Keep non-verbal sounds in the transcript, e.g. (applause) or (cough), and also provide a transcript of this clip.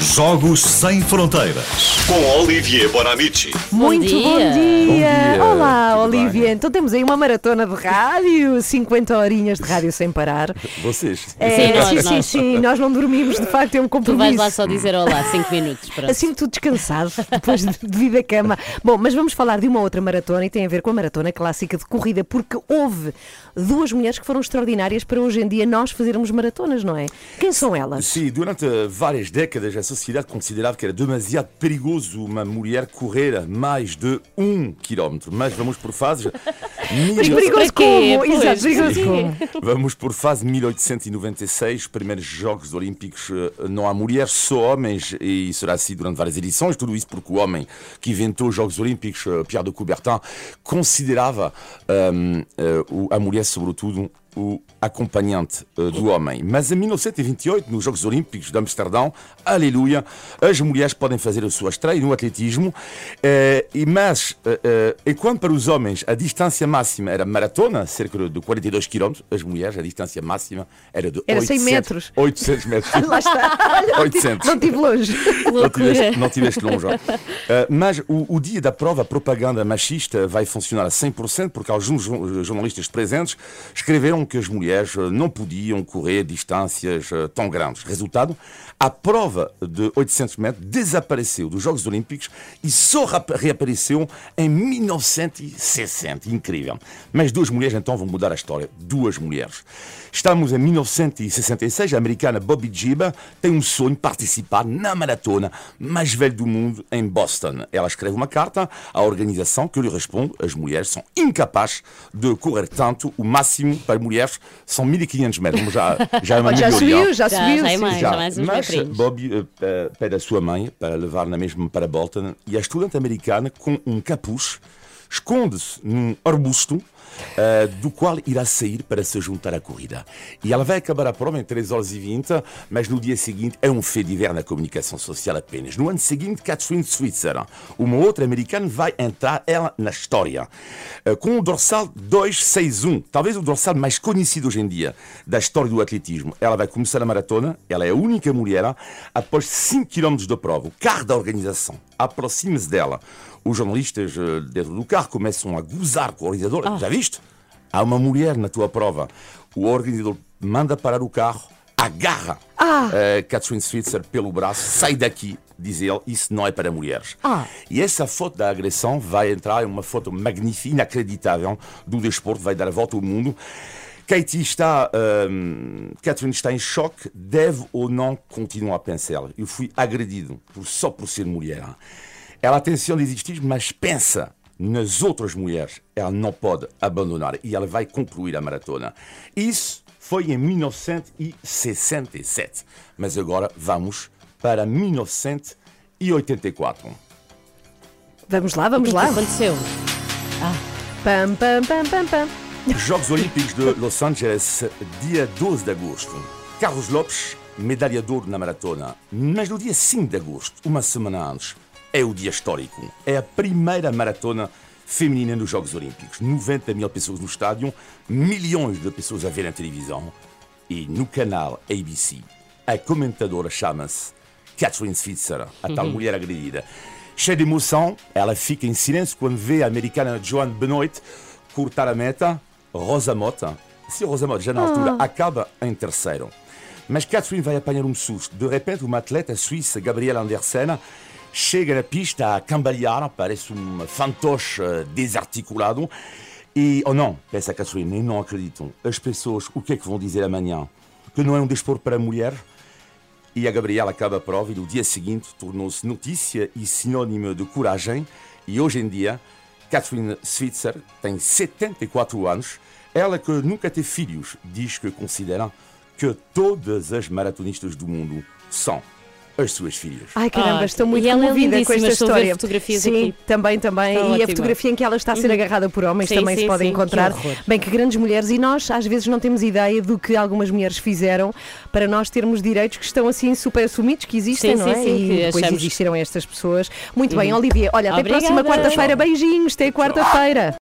Jogos Sem Fronteiras. Com Olivier Bonamici. Muito dia. bom dia! Bom dia, Olá, tudo Olivia. bem? Então temos aí uma maratona de rádio, 50 horinhas de rádio sem parar. Vocês? É, Sim, nós, sim, sim, nós. sim, nós não dormimos, de facto, é um Tu compromisso. vais lá só dizer olá, 5 minutos. Pronto. Assim tudo descansado, depois de, de vir da cama. Bom, mas vamos falar de uma outra maratona e tem a ver com a maratona clássica de corrida, porque houve duas mulheres que foram extraordinárias para hoje em dia nós fazermos maratonas, não é? Quem são elas? Sim, durante várias décadas a sociedade considerava que era demasiado perigoso uma mulher correr mais de um quilómetro. Mas vamos por fases. Mas perigoso como? Pois, Exato, perigoso como? Vamos por fase 1896, primeiros Jogos Olímpicos, eh, não há mulheres, só homens, e será assim durante várias edições. Tudo isso porque o homem que inventou os Jogos Olímpicos, eh, Pierre de Coubertin, considerava hum, eh, o- a mulher, sobretudo, o acompanhante eh, do homem. Mas em 1928, nos Jogos Olímpicos de Amsterdão, aleluia, as mulheres podem fazer a sua estreia no atletismo, eh, e mas, eh, eh, enquanto para os homens a distância máxima era maratona, cerca de 42 km, as mulheres a distância máxima era de Era 100 800 metros. 800 metros. (laughs) Lá está. Olha, 800. Não estive longe. Não tiveste, não tiveste longe. Uh, (laughs) mas o, o dia da prova, a propaganda machista vai funcionar a 100% porque alguns jo- jornalistas presentes escreveram que as mulheres uh, não podiam correr distâncias uh, tão grandes. Resultado, a prova de 800 metros desapareceu dos Jogos Olímpicos e só reapareceu em 1960. Incrível. Mas duas mulheres então vão mudar a história. Duas mulheres. Estamos em 1966. A americana Bobby Giba tem um sonho de participar na maratona mais velha do mundo em Boston. Ela escreve uma carta à organização que lhe responde: as mulheres são incapazes de correr tanto. O máximo para mulheres são 1500 metros. Já, já é uma (laughs) Já subiu, já, Já, subiu. já é sim. mais. Já, mais uns mas. Bobby eh, pede a sua mãe para levar na mesma para Bolton e a estudante americana com um capuz esconde-se num arbusto eh, do qual irá sair para se juntar à corrida. E ela vai acabar a prova em 3 horas e 20, mas no dia seguinte é um fait divers na comunicação social apenas. No ano seguinte, Catherine Switzer, uma outra americana, vai entrar ela na história eh, com o dorsal 261, talvez o dorsal mais conhecido hoje em dia da história do atletismo. Ela vai começar a maratona, ela é a única mulher após 5 km de prova. O carro da organização aproxima-se dela. Os jornalistas eh, dentro do carro começam a gozar com o organizador. Já viste? Há uma mulher na tua prova. O organizador manda parar o carro, agarra Ah. eh, Catherine Switzer pelo braço, sai daqui, diz ele, isso não é para mulheres. Ah. E essa foto da agressão vai entrar em uma foto magnífica, inacreditável, do desporto, vai dar a volta ao mundo. Katie está, hum, Catherine está em choque, deve ou não continuar a pensar. Eu fui agredido por, só por ser mulher. Ela tem intenção de existir, mas pensa nas outras mulheres. Ela não pode abandonar e ela vai concluir a maratona. Isso foi em 1967. Mas agora vamos para 1984. Vamos lá, O vamos que é lá. que aconteceu? Pam, pam, pam, pam, pam. Jogos Olímpicos de Los Angeles, dia 12 de agosto. Carlos Lopes, medalha de ouro na maratona. Mas no dia 5 de agosto, uma semana antes, é o dia histórico. É a primeira maratona feminina nos Jogos Olímpicos. 90 mil pessoas no estádio, milhões de pessoas a ver na televisão. E no canal ABC, a comentadora chama-se Catherine Switzer, a tal mulher agredida. Cheia de emoção, ela fica em silêncio quando vê a americana Joanne Benoit cortar a meta. Rosa Mota, se Rosa Mota já na altura acaba em terceiro. Mas Catherine vai apanhar um susto. De repente, uma atleta suíça, Gabriela Andersen, chega na pista a cambalear, parece um fantoche desarticulado. E, oh não, pensa Catherine, e não acreditam. As pessoas, o que é que vão dizer amanhã? Que não é um desporto para a mulher? E a Gabriela acaba a prova e no dia seguinte tornou-se notícia e sinónimo de coragem. E hoje em dia, Catherine Switzer tem 74 anos. Ela que nunca teve filhos, diz que considera que todas as maratonistas do mundo são as suas filhas. Ai caramba, Ah, estou muito e ela é comovida com lindíssima, esta a história. fotografias Sim, aqui. também, também. Está e a ótima. fotografia em que ela está a ser agarrada por homens Sim, também sim, se pode sim, encontrar. que. Bem, que grandes mulheres. E nós, às vezes, não temos ideia do que algumas mulheres fizeram para nós termos direitos que estão assim super assumidos, que existem, Sim, não sim, é? sim, e depois achamos- Uhum. existiram estas pessoas. Muito bem, Olivia. Olha, até a próxima Obrigada. quarta-feira. Beijinhos, até quarta-feira.